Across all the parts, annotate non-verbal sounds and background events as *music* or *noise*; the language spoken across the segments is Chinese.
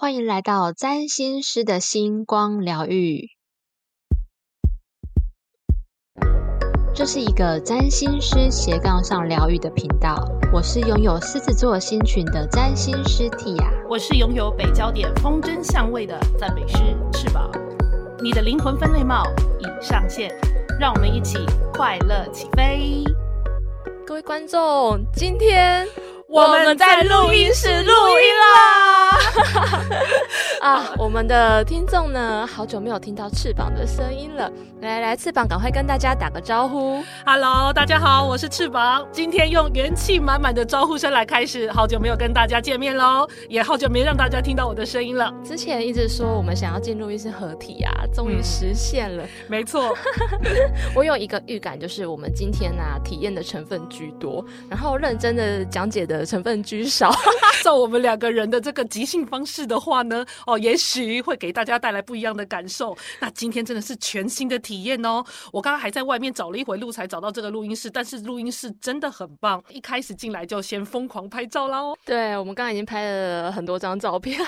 欢迎来到占星师的星光疗愈。这是一个占星师斜杠上疗愈的频道。我是拥有狮子座星群的占星师 Tia，我是拥有北焦点风筝相位的赞美师翅膀。你的灵魂分类帽已上线，让我们一起快乐起飞。各位观众，今天我们在录音室录音啦！*laughs* 啊，我们的听众呢，好久没有听到翅膀的声音了。来来，翅膀，赶快跟大家打个招呼。Hello，大家好，我是翅膀。今天用元气满满的招呼声来开始，好久没有跟大家见面喽，也好久没让大家听到我的声音了。之前一直说我们想要进入一次合体啊，终于实现了。没错，*laughs* 我有一个预感，就是我们今天呢、啊，体验的成分居多，然后认真的讲解的成分居少。*laughs* 照我们两个人的这个即兴方式的话呢，哦，也许会给大家带来不一样的感受。那今天真的是全新的体验哦！我刚刚还在外面找了一回路才找到这个录音室，但是录音室真的很棒，一开始进来就先疯狂拍照啦哦。对，我们刚刚已经拍了很多张照片。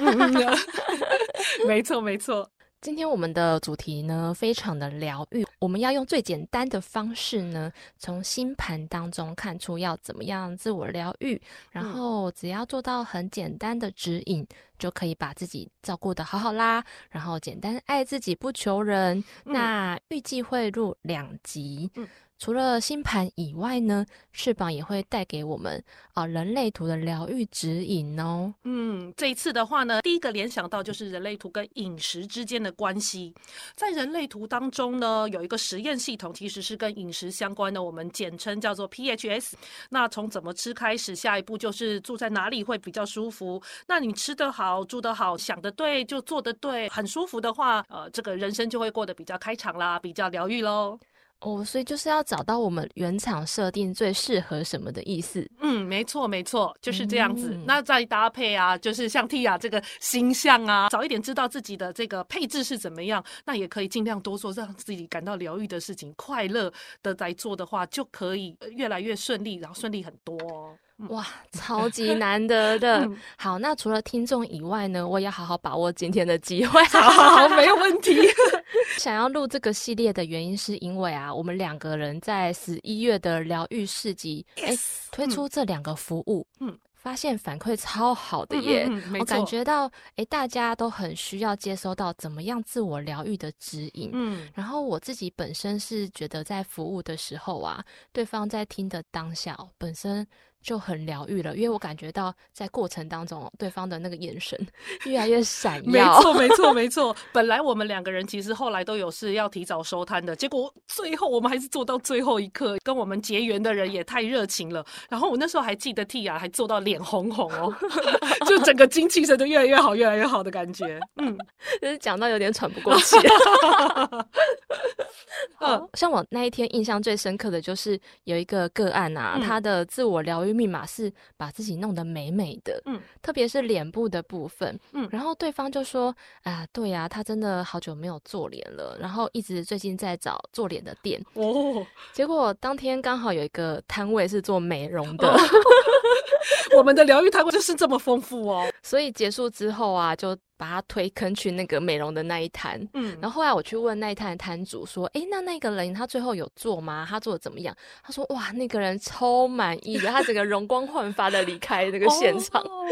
*laughs* 没错，没错。今天我们的主题呢，非常的疗愈。我们要用最简单的方式呢，从星盘当中看出要怎么样自我疗愈，然后只要做到很简单的指引，就可以把自己照顾得好好啦。然后简单爱自己，不求人。嗯那预计会录两集。嗯除了星盘以外呢，翅膀也会带给我们啊、人类图的疗愈指引哦。嗯，这一次的话呢，第一个联想到就是人类图跟饮食之间的关系。在人类图当中呢，有一个实验系统，其实是跟饮食相关的，我们简称叫做 PHS。那从怎么吃开始，下一步就是住在哪里会比较舒服。那你吃得好，住得好，想得对，就做得对，很舒服的话，呃，这个人生就会过得比较开场啦，比较疗愈喽。哦，所以就是要找到我们原厂设定最适合什么的意思。嗯，没错没错，就是这样子。嗯那再搭配啊，就是像 Tia 这个星象啊，早一点知道自己的这个配置是怎么样，那也可以尽量多做让自己感到疗愈的事情，快乐的来做的话，就可以呃越来越顺利，然后顺利很多哦。哇，超级难得的。*laughs* 嗯好，那除了听众以外呢，我也要好好把握今天的机会。好好好，没有问题。*laughs* 想要录这个系列的原因，是因为啊，我们两个人在十一月的疗愈市集，哎、推出这两个服务，嗯嗯，发现反馈超好的耶。嗯嗯嗯我感错觉到，哎，大家都很需要接收到怎么样自我疗愈的指引。嗯然后我自己本身是觉得在服务的时候啊，对方在听的当下哦本身就很疗愈了，因为我感觉到在过程当中，对方的那个眼神越来越闪 *laughs* 耀没。错，没错，没错。本来我们两个人其实后来都有事要提早收摊的，结果最后我们还是做到最后一刻。跟我们结缘的人也太热情了。然后我那时候还记得 Tia 还做到脸红红哦，*laughs* 就整个精气神就越来越好，越来越好的感觉。嗯 *laughs* 就是讲到有点喘不过气。嗯像我那一天印象最深刻的就是有一个个案啊，嗯他的自我疗愈密码是把自己弄得美美的，嗯。特别是脸部的部分，嗯。然后对方就说啊，对呀、他真的好久没有做脸了，然后一直最近在找做脸的店，哦，结果当天刚好有一个摊位是做美容的，哦 *laughs* 我们的疗愈摊位就是这么丰富哦。所以结束之后啊，就把他推坑去那个美容的那一摊。嗯，然后后来我去问那一摊的摊主说：“哎，那那个人他最后有做吗？他做的怎么样？”他说：“哇，那个人超满意的，他整个容光焕发的离开那个现场，哦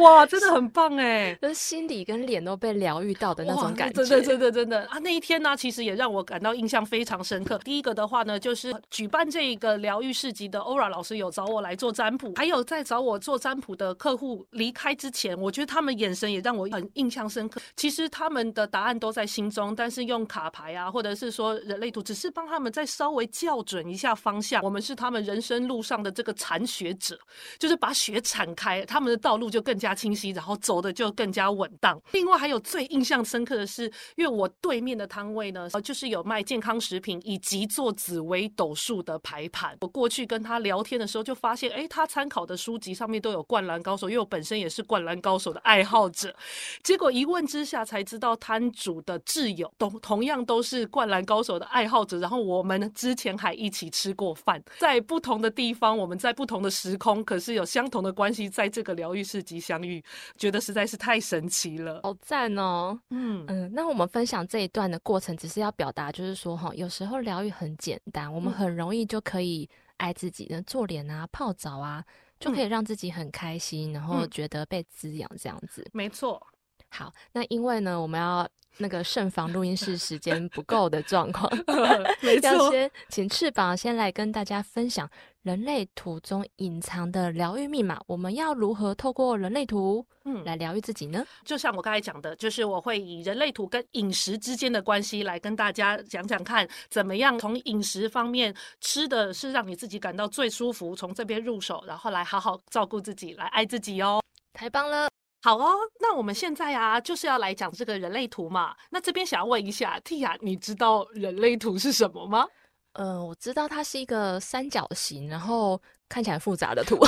哇，真的很棒哎。就是心里跟脸都被疗愈到的那种感觉。”真的真的真的啊！那一天呢，其实也让我感到印象非常深刻。第一个的话呢，就是举办这个疗愈市集的欧 r a 老师有找我来做占卜，还有在找我做占卜的客户离开之前，我觉得他们眼神也让我很印象深刻。其实他们的答案都在心中，但是用卡牌啊，或者是说人类图，只是帮他们再稍微校准一下方向。我们是他们人生路上的这个铲雪者，就是把雪铲开，他们的道路就更加清晰，然后走的就更加稳当。另外还有最印象深刻的是，因为我对面的摊位呢，就是有卖健康食品以及做紫微斗数的排盘。我过去跟他聊天的时候，就发现，哎，他参考的书籍上面面都有灌篮高手，因为我本身也是灌篮高手的爱好者。结果一问之下才知道，摊主的挚友都同样都是灌篮高手的爱好者。然后我们之前还一起吃过饭，在不同的地方，我们在不同的时空，可是有相同的关系，在这个疗愈市集相遇，觉得实在是太神奇了。好赞哦！嗯嗯，那我们分享这一段的过程，只是要表达，就是说哈，有时候疗愈很简单，我们嗯很容易就可以爱自己的做脸啊、泡澡啊，就可以让自己很开心，然后嗯觉得被滋养这样子。没错。好，那因为呢，我们要那个慎防录音室时间不够的状况，*laughs* 没错，要先请翅膀先来跟大家分享人类图中隐藏的疗愈密码。我们要如何透过人类图嗯来疗愈自己呢？就像我刚才讲的，就是我会以人类图跟饮食之间的关系来跟大家讲讲看，怎么样从饮食方面吃的是让你自己感到最舒服，从这边入手，然后来好好照顾自己，来爱自己哦。太棒了！好哦，那我们现在啊，就是要来讲这个人类图嘛。那这边想要问一下，Tia，你知道人类图是什么吗？呃，我知道它是一个三角形，然后看起来复杂的图。*laughs*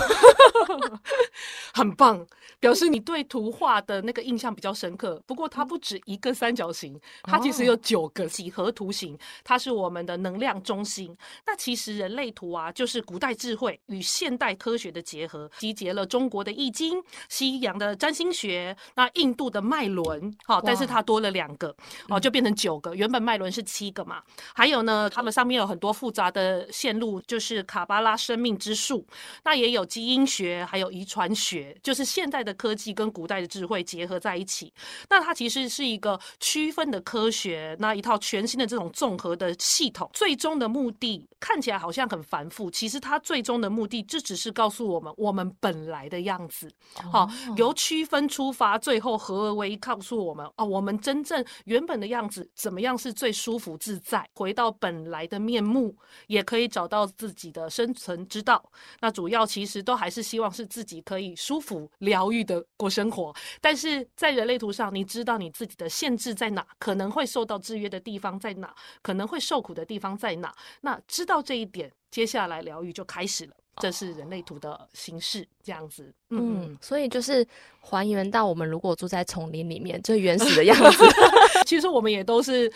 很棒，表示你对图画的那个印象比较深刻。不过它不止一个三角形，它其实有九个几何图形，它是我们的能量中心。那其实人类图啊，就是古代智慧与现代科学的结合，集结了中国的易经、西洋的占星学、那印度的脉轮，好，但是它多了两个，哦，就变成九个。原本脉轮是七个嘛，还有呢，它们上面有很多复杂的线路，就是卡巴拉生命之树，那也有基因学，还有遗传学，就是现代的科技跟古代的智慧结合在一起。那它其实是一个区分的科学，那一套全新的这种综合的系统。最终的目的看起来好像很繁复，其实它最终的目的就只是告诉我们我们本来的样子。好、由区分出发，最后合而为一，告诉我们哦，我们真正原本的样子怎么样是最舒服自在，回到本来的面目，也可以找到自己的生存之道。那主要其实都还是希望是自己可以舒服、疗愈的过生活。但是在人类图上，你知道你自己的限制在哪，可能会受到制约的地方在哪，可能会受苦的地方在哪。那知道这一点，接下来疗愈就开始了。这是人类图的形式，这样子。嗯嗯，所以就是还原到我们如果住在丛林里面最原始的样子。*laughs* 其实我们也都是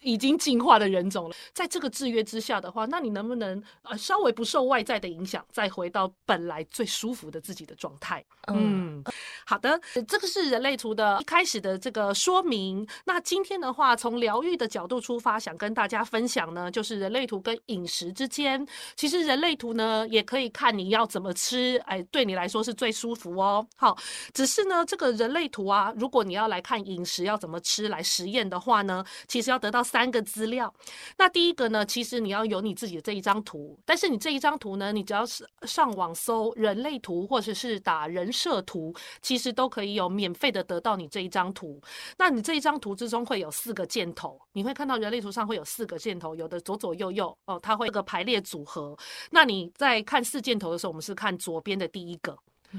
已经进化的人种了，在这个制约之下的话，那你能不能呃稍微不受外在的影响，再回到本来最舒服的自己的状态？嗯，嗯，好的，这个是人类图的一开始的这个说明。那今天的话，从疗愈的角度出发，想跟大家分享呢，就是人类图跟饮食之间，其实人类图呢也可以看你要怎么吃，哎，对你你来说是最舒服哦。好，只是呢，这个人类图啊，如果你要来看饮食要怎么吃来实验的话呢，其实要得到三个资料。那第一个呢，其实你要有你自己的这一张图，但是你这一张图呢，你只要是上网搜人类图或者是打人设图，其实都可以有免费的得到你这一张图。那你这一张图之中会有四个箭头，你会看到人类图上会有四个箭头，有的左左右右哦，它会有个排列组合。那你在看四箭头的时候，我们是看左边的第一个，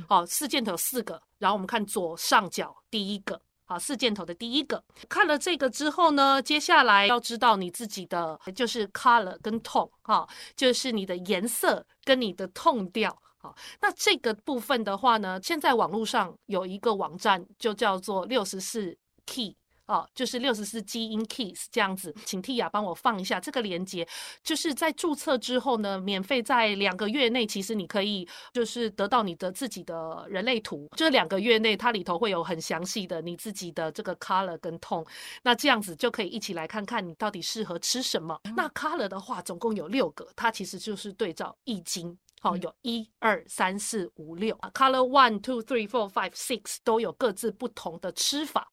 哦，四箭头四个，然后我们看左上角第一个。好，四箭头的第一个，看了这个之后呢，接下来要知道你自己的就是 color 跟 tone 哈、就是你的颜色跟你的 tone 调。好，那这个部分的话呢，现在网络上有一个网站，就叫做六十四 key。哦，就是六十四基因 keys 这样子，请 Tia 帮我放一下这个链接，就是在注册之后呢，免费在两个月内，其实你可以就是得到你的自己的人类图，就是两个月内它里头会有很详细的你自己的这个 color 跟 tone，那这样子就可以一起来看看你到底适合吃什么。那 color 的话，总共有六个，它其实就是对照易经。好，有一二三四五六，color one two three four five six 都有各自不同的吃法。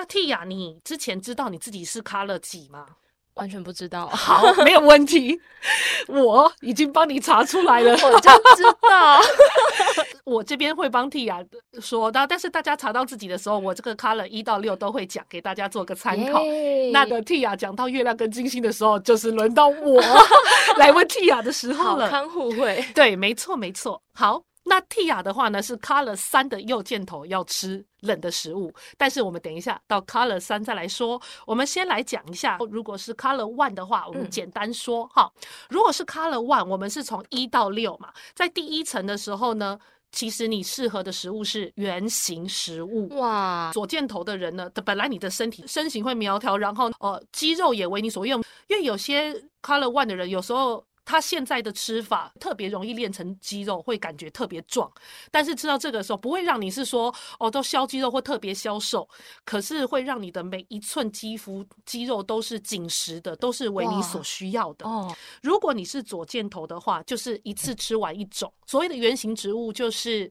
那 Tia，你之前知道你自己是 color 几吗？完全不知道，*laughs* 好，没有问题，我已经帮你查出来了。我就知道。我这边会帮 Tia 说的，但是大家查到自己的时候，我这个 color 一到六都会讲，给大家做个参考。那个 Tia 讲到月亮跟金星的时候，就是轮到我 *laughs* 来问 Tia 的时候了。好康互惠，对，没错，没错。好，那 Tia 的话呢是 Color 三的右箭头要吃冷的食物，但是我们等一下到 Color 三再来说。我们先来讲一下，如果是 Color one 的话，我们嗯简单说哈。如果是 Color one，我们是从一到六嘛，在第一层的时候呢。其实你适合的食物是圆形食物。哇，左箭头的人呢，本来你的身体身形会苗条，然后呃肌肉也为你所用，因为有些 Color One 的人有时候。他现在的吃法特别容易练成肌肉，会感觉特别壮。但是吃到这个时候，不会让你是说哦，都消肌肉或特别消瘦，可是会让你的每一寸肌肤肌肉都是紧实的，都是为你所需要的。哦，如果你是左箭头的话，就是一次吃完一种。所谓的原型植物，就是。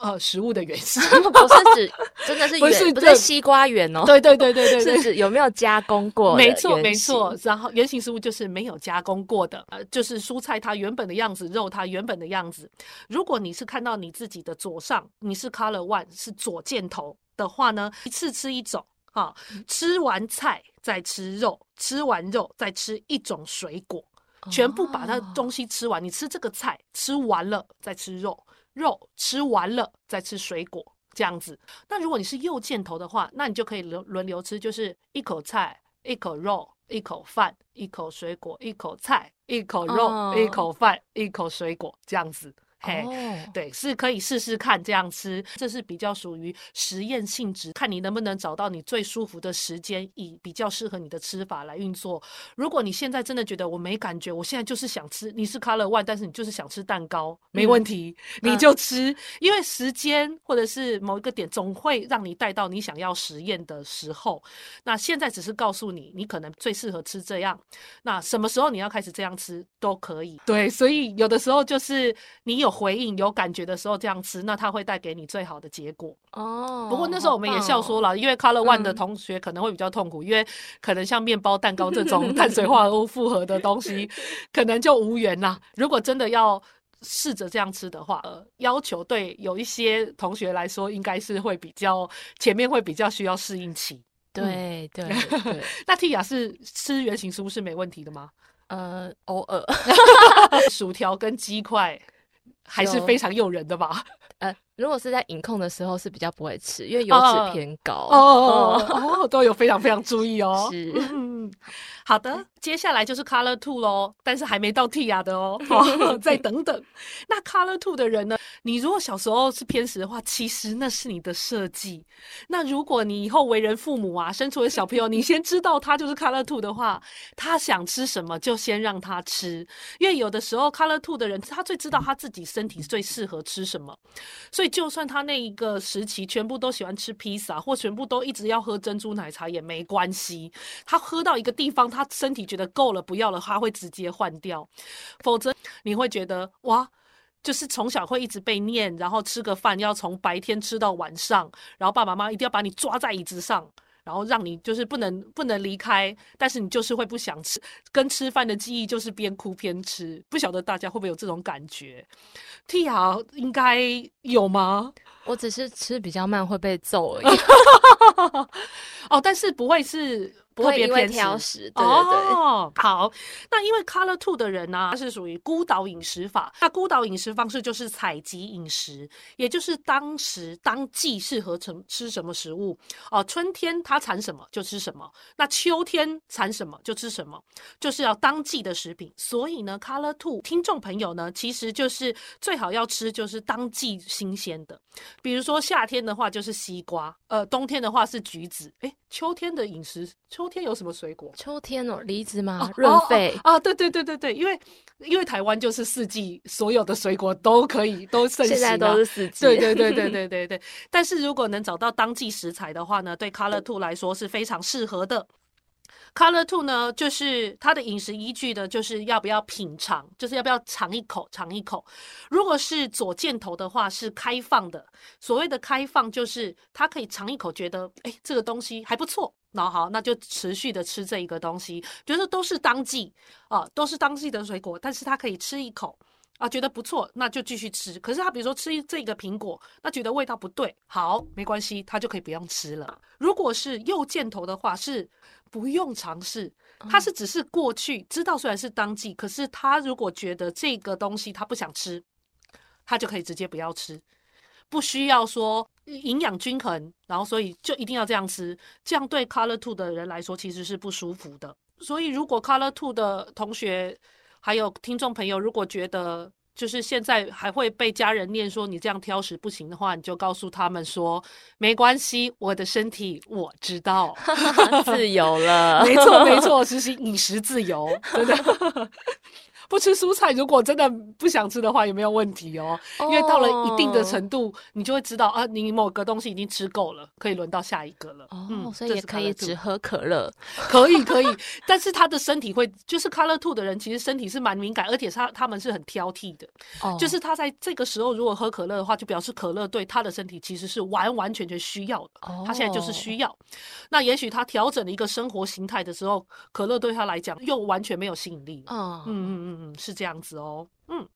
呃，食物的原型 *laughs* 不是指真的是圆，不是西瓜圆哦。对对对对对，*laughs* 是指有没有加工过？没错没错。然后圆形食物就是没有加工过的，呃，就是蔬菜它原本的样子，肉它原本的样子。如果你是看到你自己的左上，你是 Color One 是左箭头的话呢，一次吃一种，哈，吃完菜再吃肉，吃完肉再吃一种水果，全部把它东西吃完。你吃这个菜吃完了再吃肉。肉吃完了再吃水果这样子。那如果你是右箭头的话，那你就可以轮轮流吃，就是一口菜，一口肉，一口饭，一口水果，一口菜，一口肉，一口饭，一口水果这样子。嘿，对，是可以试试看这样吃，这是比较属于实验性质，看你能不能找到你最舒服的时间，以比较适合你的吃法来运作。如果你现在真的觉得我没感觉，我现在就是想吃，你是 Color One，但是你就是想吃蛋糕，没问题，你就吃，因为时间或者是某一个点，总会让你带到你想要实验的时候。那现在只是告诉你，你可能最适合吃这样，那什么时候你要开始这样吃都可以。对，所以有的时候就是你有。回应有感觉的时候这样吃，那它会带给你最好的结果哦。不过那时候我们也笑说了，因为 Color One 的同学可能会比较痛苦，因为可能像面包、蛋糕这种碳水化合物复合的东西，*laughs* 可能就无缘啦。如果真的要试着这样吃的话，呃，要求对有一些同学来说，应该是会比较前面会比较需要适应期。对对对。*laughs* 那 Tia 是吃原形食物是没问题的吗？呃，偶尔 *laughs* 薯条跟鸡块。还是非常诱人的吧？*laughs* 呃，如果是在饮控的时候是比较不会吃，因为油脂偏高哦哦哦，都有非常非常注意哦。是，好的。接下来就是 Color Two 喽，但是还没到 Tia 的哦，*laughs* *laughs* 再等等。那 Color Two 的人呢？你如果小时候是偏食的话，其实那是你的设计。那如果你以后为人父母啊，生出了小朋友，你先知道他 *laughs* 就是 Color Two 的话，他想吃什么就先让他吃，因为有的时候 Color Two 的人他最知道他自己身体最适合吃什么，所以就算他那一个时期全部都喜欢吃披萨，或全部都一直要喝珍珠奶茶也没关系，他喝到一个地方，他身体。觉得够了，不要了，他会直接换掉。否则你会觉得哇，就是从小会一直被念，然后吃个饭要从白天吃到晚上，然后爸爸妈妈一定要把你抓在椅子上，然后让你就是不能不能离开，但是你就是会不想吃。跟吃饭的记忆就是边哭边吃，不晓得大家会不会有这种感觉？Tia 应该有吗？*laughs* 我只是吃比较慢会被揍而已。*laughs* 哦，但是不会是。特别偏挑食，对对对。好，那因为 Color Two 的人呢，他是属于孤岛饮食法。那孤岛饮食方式就是采集饮食，也就是当时当季适合吃吃什么食物哦。春天它产什么就吃什么，那秋天产什么就吃什么，就是要当季的食品。所以呢，Color Two 听众朋友呢，其实就是最好要吃就是当季新鲜的。比如说夏天的话就是西瓜，呃，冬天的话是橘子，哎，秋天的饮食秋。天有什么水果？秋天哦，梨子吗？润肺啊！对对对对对，因为因为台湾就是四季，所有的水果都可以 *laughs* 都盛行。现在都是四季。对对对对对对对。*laughs* 但是如果能找到当季食材的话呢，对 Color Two 来说是非常适合的。Color Two 呢，就是它的饮食依据的，就是要不要品尝，就是要不要尝一口，尝一口。如果是左箭头的话，是开放的。所谓的开放，就是它可以尝一口，觉得哎，这个东西还不错。那好，那就持续的吃这一个东西，觉得都是当季啊，都是当季的水果，但是他可以吃一口啊，觉得不错，那就继续吃。可是他比如说吃这个苹果，那觉得味道不对，好，没关系，他就可以不用吃了。如果是右箭头的话，是不用尝试，他是只是过去知道虽然是当季，可是他如果觉得这个东西他不想吃，他就可以直接不要吃。不需要说营养均衡，然后所以就一定要这样吃，这样对 Color Two 的人来说其实是不舒服的。所以如果 Color Two 的同学还有听众朋友，如果觉得就是现在还会被家人念说你这样挑食不行的话，你就告诉他们说没关系，我的身体我知道，*laughs* 自由了，没错没错，*laughs* 实行饮食自由，真的。不吃蔬菜，如果真的不想吃的话，也没有问题哦。因为到了一定的程度，你就会知道啊，你某个东西已经吃够了，可以轮到下一个了。哦，所以也可以只喝可乐，可以可以。但是他的身体会，就是 Color Two 的人，其实身体是蛮敏感，而且他他们是很挑剔的。哦，就是他在这个时候如果喝可乐的话，就表示可乐对他的身体其实是完完全全需要的。哦，他现在就是需要。那也许他调整了一个生活形态的时候，可乐对他来讲又完全没有吸引力。嗯嗯嗯嗯。嗯，是这样子哦。嗯，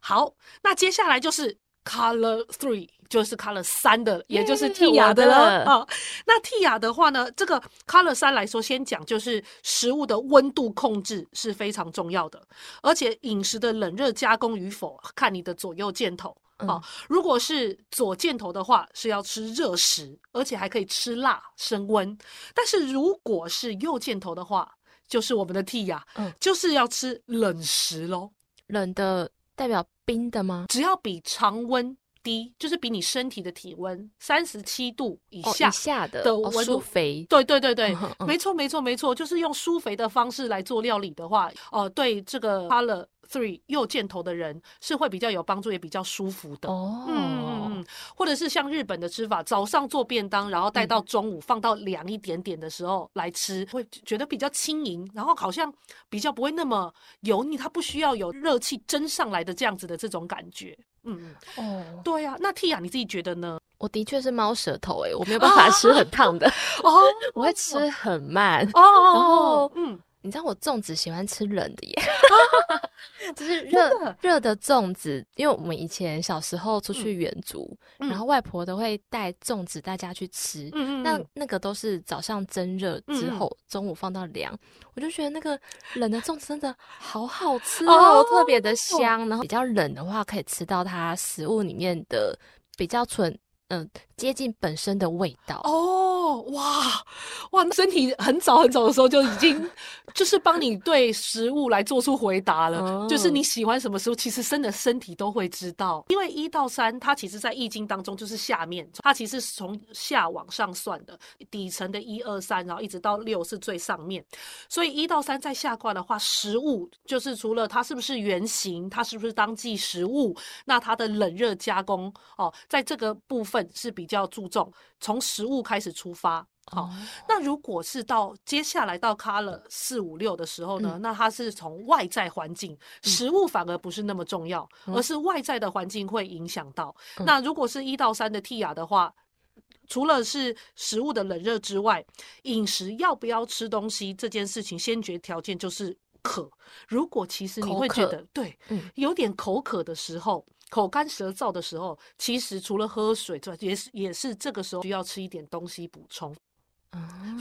好，那接下来就是 Color Three，就是 Color 三的，也就是蒂亚的了啊。那蒂亚的话呢，这个 Color 三来说，先讲就是食物的温度控制是非常重要的，而且饮食的冷热加工与否，看你的左右箭头啊。如果是左箭头的话，是要吃热食，而且还可以吃辣升温；但是如果是右箭头的话，就是我们的 T 呀，嗯，就是要吃冷食喽。冷的代表冰的吗？只要比常温低，就是比你身体的体温三十七度以下以下的的温度肥。对对对对，没错没错没错，就是用疏肥的方式来做料理的话，哦，对这个 color three 右箭头的人是会比较有帮助，也比较舒服的。哦，嗯嗯嗯，或者是像日本的吃法，早上做便当，然后带到中午放到凉一点点的时候来吃，会觉得比较轻盈，然后好像比较不会那么油腻，它不需要有热气蒸上来的这样子的这种感觉。嗯嗯，哦，对呀，那 T 雅你自己觉得呢？我的确是猫舌头哎，我没有办法吃很烫的哦，*laughs* 我会吃很慢哦，然后嗯。你知道我粽子喜欢吃冷的耶，*laughs* 就是热热的粽子，因为我们以前小时候出去远足，然后外婆都会带粽子大家去吃，那那个都是早上蒸热之后，中午放到凉，我就觉得那个冷的粽子真的好好吃哦，特别的香，然后比较冷的话可以吃到它食物里面的比较纯。嗯，接近本身的味道哦，哇哇，身体很早很早的时候就已经就是帮你对食物来做出回答了，就是你喜欢什么食物，其实真的身体都会知道。因为一到三，它其实在易经当中就是下面，它其实是从下往上算的，底层的一二三，然后一直到六是最上面，所以一到三在下卦的话，食物就是除了它是不是圆形，它是不是当季食物，那它的冷热加工哦，在这个部分。是比较注重从食物开始出发，好，那如果是到接下来到 color 四五六的时候呢，那它是从外在环境，食物反而不是那么重要，而是外在的环境会影响到。那如果是一到三的 T 雅的话，除了是食物的冷热之外，饮食要不要吃东西这件事情，先决条件就是渴。如果其实你会觉得对，有点口渴的时候。口干舌燥的时候，其实除了喝水之外，也是也是这个时候需要吃一点东西补充。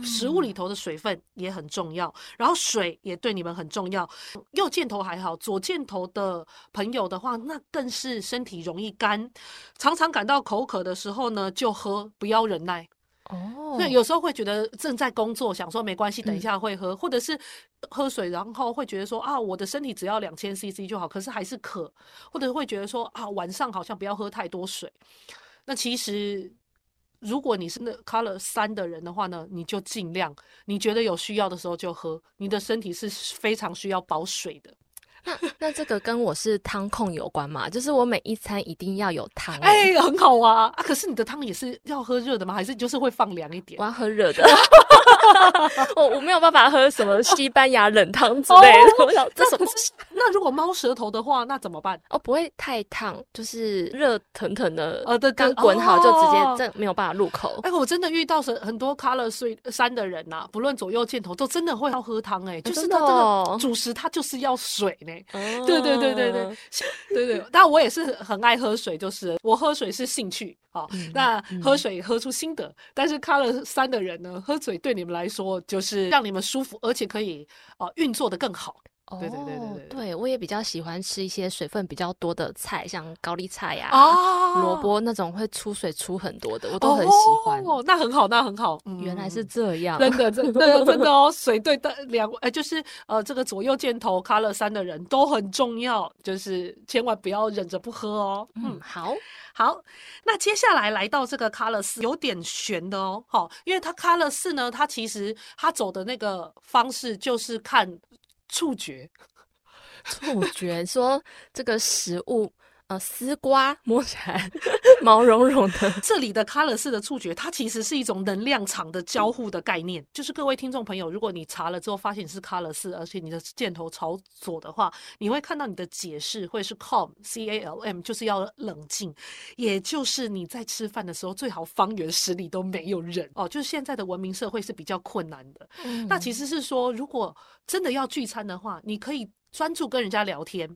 食物里头的水分也很重要，然后水也对你们很重要。右箭头还好，左箭头的朋友的话，那更是身体容易干，常常感到口渴的时候呢，就喝，不要忍耐。哦，那有时候会觉得正在工作，想说没关系，等一下会喝，或者是喝水，然后会觉得说啊，我的身体只要两千 CC 就好，可是还是渴，或者会觉得说啊，晚上好像不要喝太多水。那其实如果你是那 Color 三的人的话呢，你就尽量，你觉得有需要的时候就喝，你的身体是非常需要保水的。那那这个跟我是汤控有关嘛？就是我每一餐一定要有汤。哎，很好啊！啊，可是你的汤也是要喝热的吗？还是就是会放凉一点？我要喝热的。*laughs* *laughs* 我我没有办法喝什么西班牙冷汤之类的。我想这什么？那如果猫舌头的话，那怎么办？哦，不会太烫，就是热腾腾的。呃，对刚滚好就直接这没有办法入口。哎，我真的遇到很很多 Color 三的人呐，不论左右箭头都真的会要喝汤哎，就是他这个主食它就是要水。对对对对对对对，但我也是很爱喝水，就是我喝水是兴趣啊。那喝水喝出心得，但是卡了三的人呢，喝水对你们来说就是让你们舒服，而且可以啊运作的更好。哦，对对对对对对我也比较喜欢吃一些水分比较多的菜，像高丽菜呀、哦萝卜那种会出水出很多的，我都很喜欢。哦，那很好，那很好。嗯原来是这样，真的，真的，*laughs* 真的哦！水对的两，呃，就是呃，这个左右箭头卡了三的人都很重要，就是千万不要忍着不喝哦。嗯，嗯，好，好，那接下来来到这个卡了四，有点悬的哦，好，因为它卡了四呢，它其实它走的那个方式就是看触觉，*laughs* 触觉说这个食物，呃，丝瓜摸起来 *laughs* 毛茸茸的，这里的卡勒斯的触觉，它其实是一种能量场的交互的概念。就是各位听众朋友，如果你查了之后发现你是卡勒斯，而且你的箭头朝左的话，你会看到你的解释会是 calm c a l m，就是要冷静，也就是你在吃饭的时候最好方圆十里都没有人哦。就是现在的文明社会是比较困难的。嗯那其实是说，如果真的要聚餐的话，你可以专注跟人家聊天，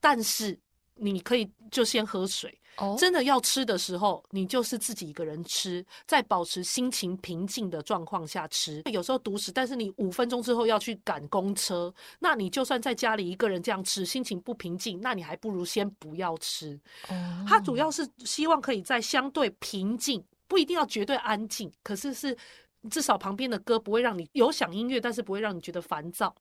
但是你可以就先喝水。哦，真的要吃的时候，你就是自己一个人吃，在保持心情平静的状况下吃。有时候独食，但是你五分钟之后要去赶公车，那你就算在家里一个人这样吃，心情不平静，那你还不如先不要吃。哦它主要是希望可以在相对平静，不一定要绝对安静，可是是至少旁边的歌不会让你有响音乐，但是不会让你觉得烦躁。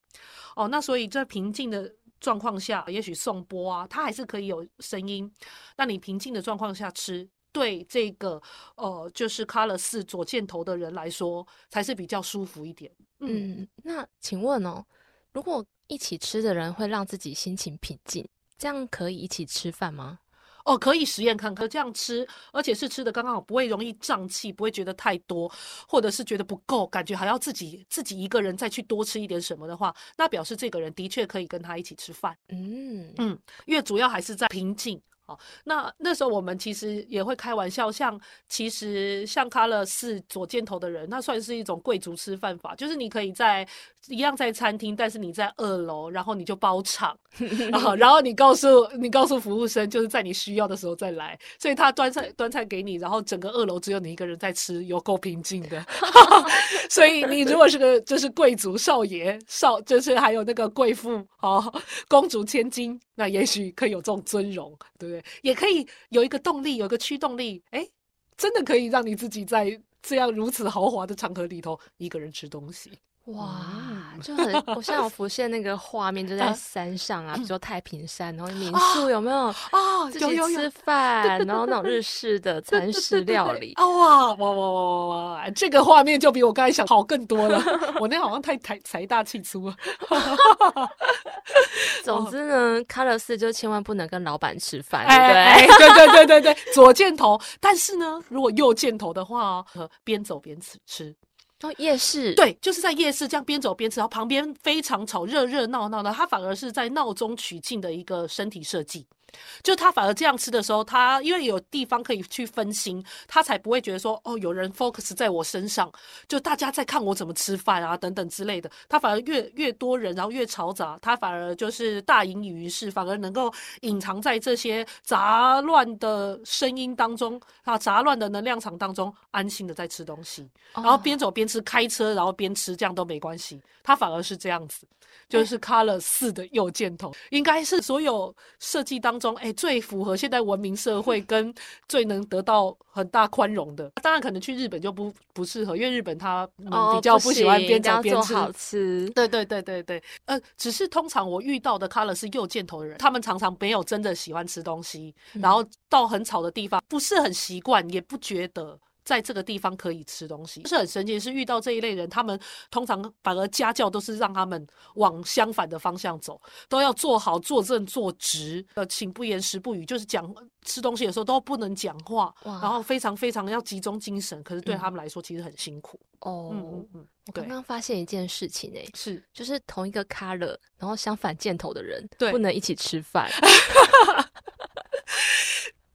哦，那所以在平静的状况下，也许送波啊，它还是可以有声音。那你平静的状况下吃。对这个呃，就是卡了四左箭头的人来说，才是比较舒服一点。嗯，嗯，那请问哦，如果一起吃的人会让自己心情平静，这样可以一起吃饭吗？哦，可以实验看看这样吃，而且是吃的刚刚好，不会容易胀气，不会觉得太多，或者是觉得不够，感觉还要自己自己一个人再去多吃一点什么的话，那表示这个人的确可以跟他一起吃饭。嗯嗯，因为主要还是在平静。好，那那时候我们其实也会开玩笑，像其实像卡勒是左箭头的人，那算是一种贵族吃饭法，就是你可以在一样在餐厅，但是你在二楼，然后你就包场，*laughs* 然后然后你告诉你告诉服务生，就是在你需要的时候再来，所以他端菜端菜给你，然后整个二楼只有你一个人在吃，有够平静的。*laughs* 所以你如果是个就是贵族少爷少，就是还有那个贵妇哦，公主千金，那也许可以有这种尊荣，对不对？也可以有一个动力，有一个驱动力，哎，真的可以让你自己在这样如此豪华的场合里头一个人吃东西。哇，嗯就很，我现在有浮现那个画面，就在啊山上啊，比如说太平山，然后民啊宿有没有啊自己吃饭，然后那种日式的餐食料理，啊哇哇哇哇哇哇！这个画面就比我刚才想好更多了。我那好像太财财大气粗了。*laughs* 总之呢，卡勒斯就千万不能跟老板吃饭，对不对？哎，对对对对对，左箭头。但是呢，如果右箭头的话边走边吃吃。哦，夜市，对，就是在夜市这样边走边吃，然后旁边非常吵，热热闹闹的，它反而是在闹中取静的一个身体设计。就他反而这样吃的时候，他因为有地方可以去分心，他才不会觉得说哦，有人 focus 在我身上，就大家在看我怎么吃饭啊等等之类的。他反而越越多人，然后越嘈杂，他反而就是大隐隐于市，反而能够隐藏在这些杂乱的声音当中啊，杂乱的能量场当中，安心的在吃东西。然后哦边走边吃，开车然后边吃，这样都没关系。他反而是这样子，就是 Color 四的右箭头，应该是所有设计当中，哎，最符合现代文明社会跟最能得到很大宽容的。当然，可能去日本就不不适合，因为日本他比较不喜欢边一定要做走边吃。好吃。对对对对对，呃，只是通常我遇到的 color 是右箭头的人，他们常常没有真的喜欢吃东西，然后到很吵的地方不是很习惯，也不觉得。在这个地方可以吃东西，是很神奇。是遇到这一类人，他们通常反而家教都是让他们往相反的方向走，都要做好、坐正、坐直，呃，请不言、食不语，就是讲吃东西的时候都不能讲话，然后非常非常要集中精神。可是对他们来说，其实很辛苦。哦，嗯嗯嗯，我刚刚发现一件事情诶、是就是同一个 color，然后相反箭头的人，对不能一起吃饭。*laughs* *laughs*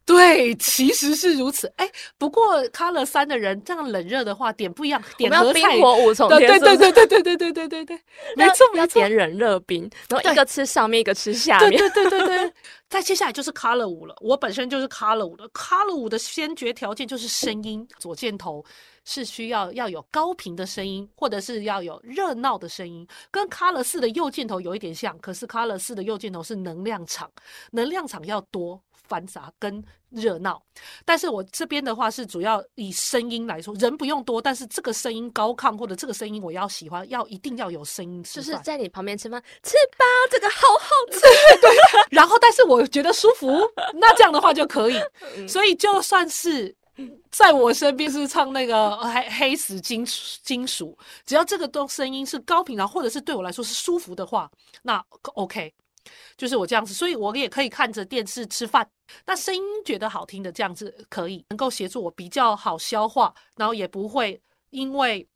对，其实是如此。哎，不过 Color 三的人这样冷热的话，点不一样，我们要冰。火五重天，对对对对对对对对对对，*laughs* 没错没错。要点冷热冰，然后一个吃上面，一个吃下面。对对对对 *laughs* 对。再接下来就是 Color 五了，我本身就是 Color 五的，，Color 五的先决条件就是声音，左箭头是需要要有高频的声音，或者是要有热闹的声音，跟 Color 四的右箭头有一点像，可是 Color 四的右箭头是能量场，能量场要多。繁杂跟热闹，但是我这边的话是主要以声音来说，人不用多，但是这个声音高亢或者这个声音我要喜欢，要一定要有声音吃饭，就是在你旁边吃饭，吃吧，这个好好吃。*laughs* 对然后但是我觉得舒服，那这样的话就可以。所以就算是 *laughs* 在我身边是唱那个黑黑死金金属，只要这个都声音是高频，然后或者是对我来说是舒服的话，那 OK。就是我这样子，所以我也可以看着电视吃饭。那声音觉得好听的这样子可以，能够协助我比较好消化，然后也不会因为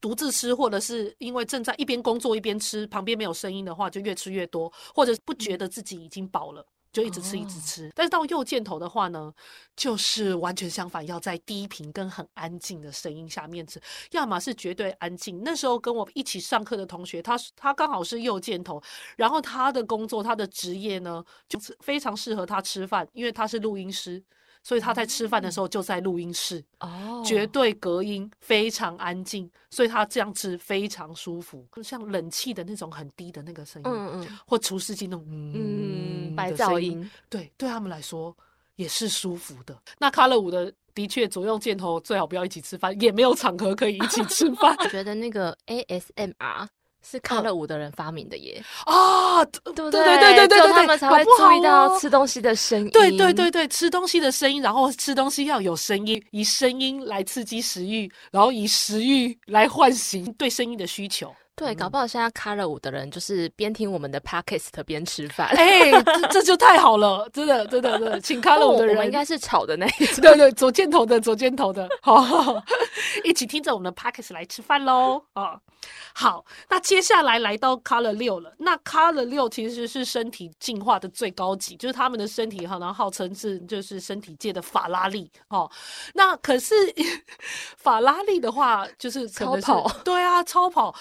独自吃，或者是因为正在一边工作一边吃，旁边没有声音的话，就越吃越多，或者不觉得自己已经饱了。就一直吃一直吃，但是到右箭头的话呢，就是完全相反，要在低频跟很安静的声音下面吃，要么是绝对安静。那时候跟我一起上课的同学，他他刚好是右箭头，然后他的工作他的职业呢，就是非常适合他吃饭，因为他是录音师。所以他在吃饭的时候就在录音室，哦，绝对隔音，非常安静，所以他这样吃非常舒服，像冷气的那种很低的那个声音，嗯嗯，或除湿机那种嗯白噪音，对，对他们来说也是舒服的。那卡乐五的的确左右箭头最好不要一起吃饭，也没有场合可以一起吃饭。我觉得那个 ASMR。是看了舞的人发明的耶啊，对对对对对对，他们才会注意到吃东西的声音。对对对对，吃东西的声音，然后吃东西要有声音，以声音来刺激食欲，然后以食欲来唤醒对声音的需求。对，搞不好现在卡了舞的人就是边听我们的 podcast 边吃饭。哎，这这就太好了，真的真的真的，请卡了舞的人应该是炒的那一种。对对，左箭头的左箭头的，好，*laughs* 一起听着我们的 podcast 来吃饭喽啊！好，那接下来来到 Color 六了。那 Color 六其实是身体进化的最高级，就是他们的身体哈，然后号称是就是身体界的法拉利哦。那可是 *laughs* 法拉利的话，就是超跑，对啊，超跑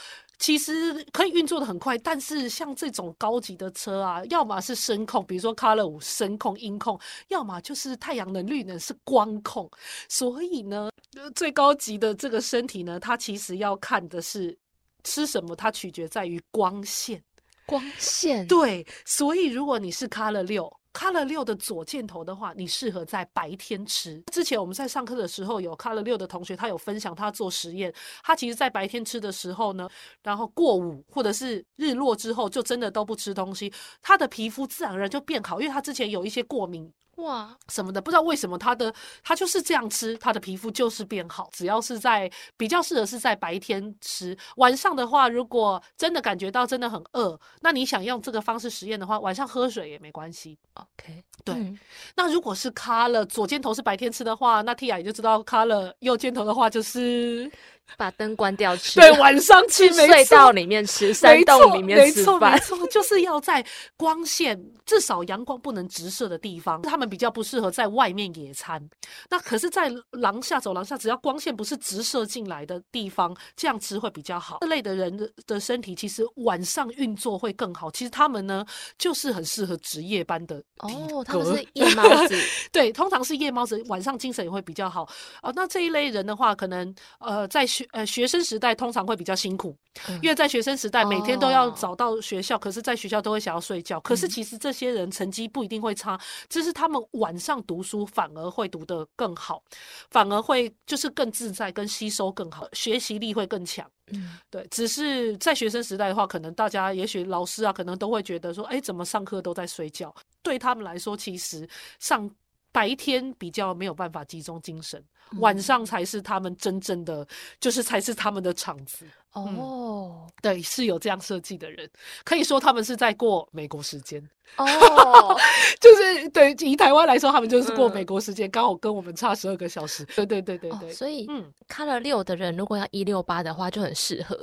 其实可以运作的很快，但是像这种高级的车啊，要么是声控，比如说 Color 五声控、音控，要么就是太阳能、绿能是光控。所以呢，最高级的这个身体呢，它其实要看的是。吃什么？它取决在于光线，光线对。所以如果你是 Color 六，Color 六的左箭头的话，你适合在白天吃。之前我们在上课的时候，有 Color 六的同学，他有分享他做实验，他其实在白天吃的时候呢，然后过午或者是日落之后，就真的都不吃东西，他的皮肤自然而然就变好，因为他之前有一些过敏。哇，什么的不知道为什么他的他就是这样吃，他的皮肤就是变好。只要是在比较适合是在白天吃，晚上的话，如果真的感觉到真的很饿，那你想用这个方式实验的话，晚上喝水也没关系。OK，对。那如果是卡了左肩头是白天吃的话，那 Tia 也就知道卡了右肩头的话就是。把灯关掉吃，对，晚上 *laughs* 去，隧道里面吃，山洞里面吃饭，没错，就是要在光线至少阳光不能直射的地方，他们比较不适合在外面野餐。那可是，在廊下走廊下，只要光线不是直射进来的地方，这样吃会比较好。这类的人的的身体其实晚上运作会更好。其实他们呢，就是很适合值夜班的哦，他们是夜猫子，*laughs* 对，通常是夜猫子，晚上精神也会比较好。哦，那这一类人的话，可能呃在。学呃学生时代通常会比较辛苦，因为在学生时代每天都要早到学校，可是在学校都会想要睡觉。可是其实这些人成绩不一定会差，只是他们晚上读书反而会读得更好，反而会就是更自在，跟吸收更好，学习力会更强。嗯，对。只是在学生时代的话，可能大家也许老师啊，可能都会觉得说，哎，怎么上课都在睡觉？对他们来说，其实上。白天比较没有办法集中精神，晚上才是他们真正的，就是才是他们的场子。哦，对，是有这样设计的人，可以说他们是在过美国时间。哦，*laughs* 就是对，以台湾来说，他们就是过美国时间，刚好跟我们差十二个小时。对对对对对。所以，嗯，看了六的人，如果要一六八的话，就很适合。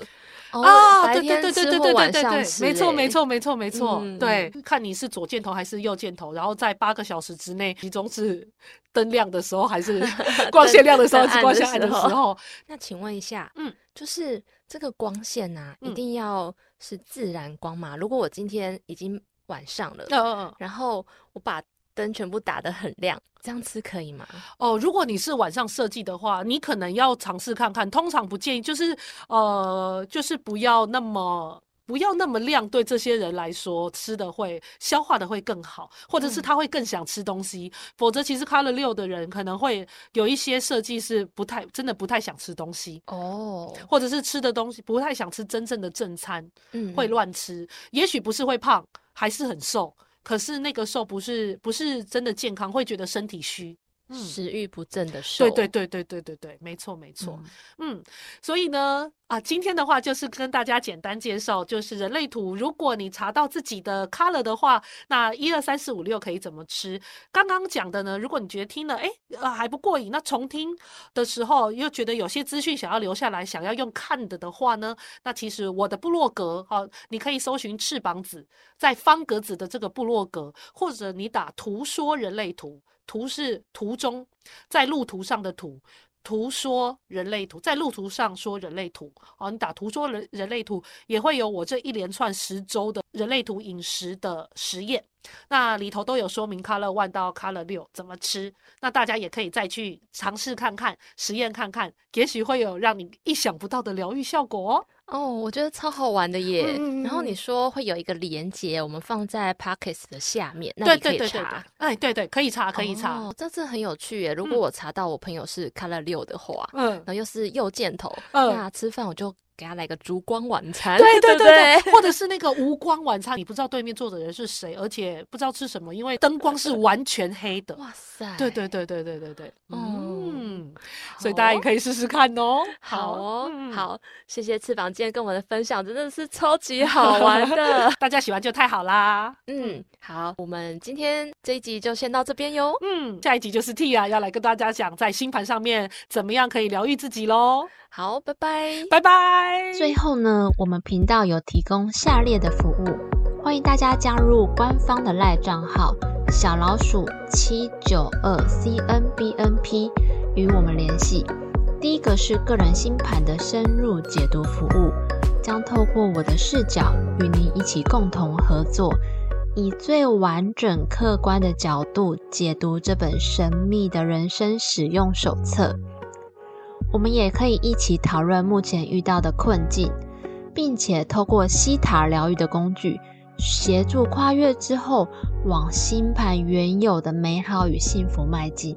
啊，对对对对对对对对，没错没错没错没错，对，看你是左箭头还是右箭头，然后在八个小时之内，集中是灯亮的时候还是 *laughs* 光线亮的时候，是光线暗的时候。那请问一下，嗯，就是这个光线呐，一定要是自然光吗？如果我今天已经晚上了，嗯嗯，然后我把灯全部打得很亮，这样吃可以吗？哦，如果你是晚上设计的话，你可能要尝试看看。通常不建议，就是呃，就是不要那么。不要那么亮，对这些人来说，吃的会消化的会更好，或者是他会更想吃东西。否则，其实 Color 六的人可能会有一些设计是不太真的不太想吃东西哦，或者是吃的东西不太想吃真正的正餐，嗯，会乱吃。也许不是会胖，还是很瘦，可是那个瘦不是不是真的健康，会觉得身体虚。食欲不振的时候，对对对对对对对，没错没错，嗯，所以呢，啊，今天的话就是跟大家简单介绍，就是人类图，如果你查到自己的 color 的话，那一二三四五六可以怎么吃？刚刚讲的呢，如果你觉得听了，哎，呃还不过瘾，那重听的时候又觉得有些资讯想要留下来，想要用看的的话呢，那其实我的部落格，哈，你可以搜寻翅膀子，在方格子的这个部落格，或者你打图说人类图。图是图中，在路途上的图，图说人类图，在路途上说人类图。哦，你打图说人人类图，也会有我这一连串十周的人类图饮食的实验。那里头都有说明，Color One 到 Color 六怎么吃。那大家也可以再去尝试看看，实验看看，也许会有让你意想不到的疗愈效果哦。哦，我觉得超好玩的耶！然后你说会有一个连接，我们放在 Pockets 的下面，那你可以查。哎，对对，可以查，可以查。哦，这次很有趣耶！如果我查到我朋友是 Color 六的话，嗯，然后又是右箭头，那吃饭我就。给他来个烛光晚餐，对对对对，或者是那个无光晚餐，你不知道对面坐的人是谁，而且不知道吃什么，因为灯光是完全黑的。哇塞！对对对对对对对，*laughs* 嗯，*laughs* 所以大家也可以试试看哦。好哦，好，谢谢翅膀今天跟我们的分享，真的是超级 *laughs* 好玩的，*laughs* 大家喜欢就太好啦。嗯，好，我们今天这一集就先到这边哟。嗯，下一集就是 T 啊，要来跟大家讲在星盘上面怎么样可以疗愈自己喽。好，拜拜，拜拜。最后呢，我们频道有提供下列的服务，欢迎大家加入官方的赖账号小老鼠七九二 C N B N P 与我们联系。第一个是个人星盘的深入解读服务，将透过我的视角与您一起共同合作，以最完整客观的角度解读这本神秘的人生使用手册。我们也可以一起讨论目前遇到的困境，并且透过西塔疗愈的工具，协助跨越之后往星盘原有的美好与幸福迈进。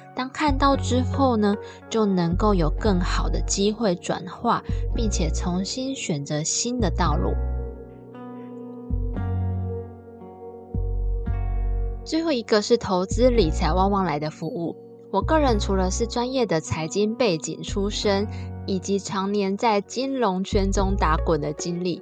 当看到之后呢，就能够有更好的机会转化，并且重新选择新的道路。最后一个是投资理财旺旺来的服务。我个人除了是专业的财经背景出身，以及常年在金融圈中打滚的经历，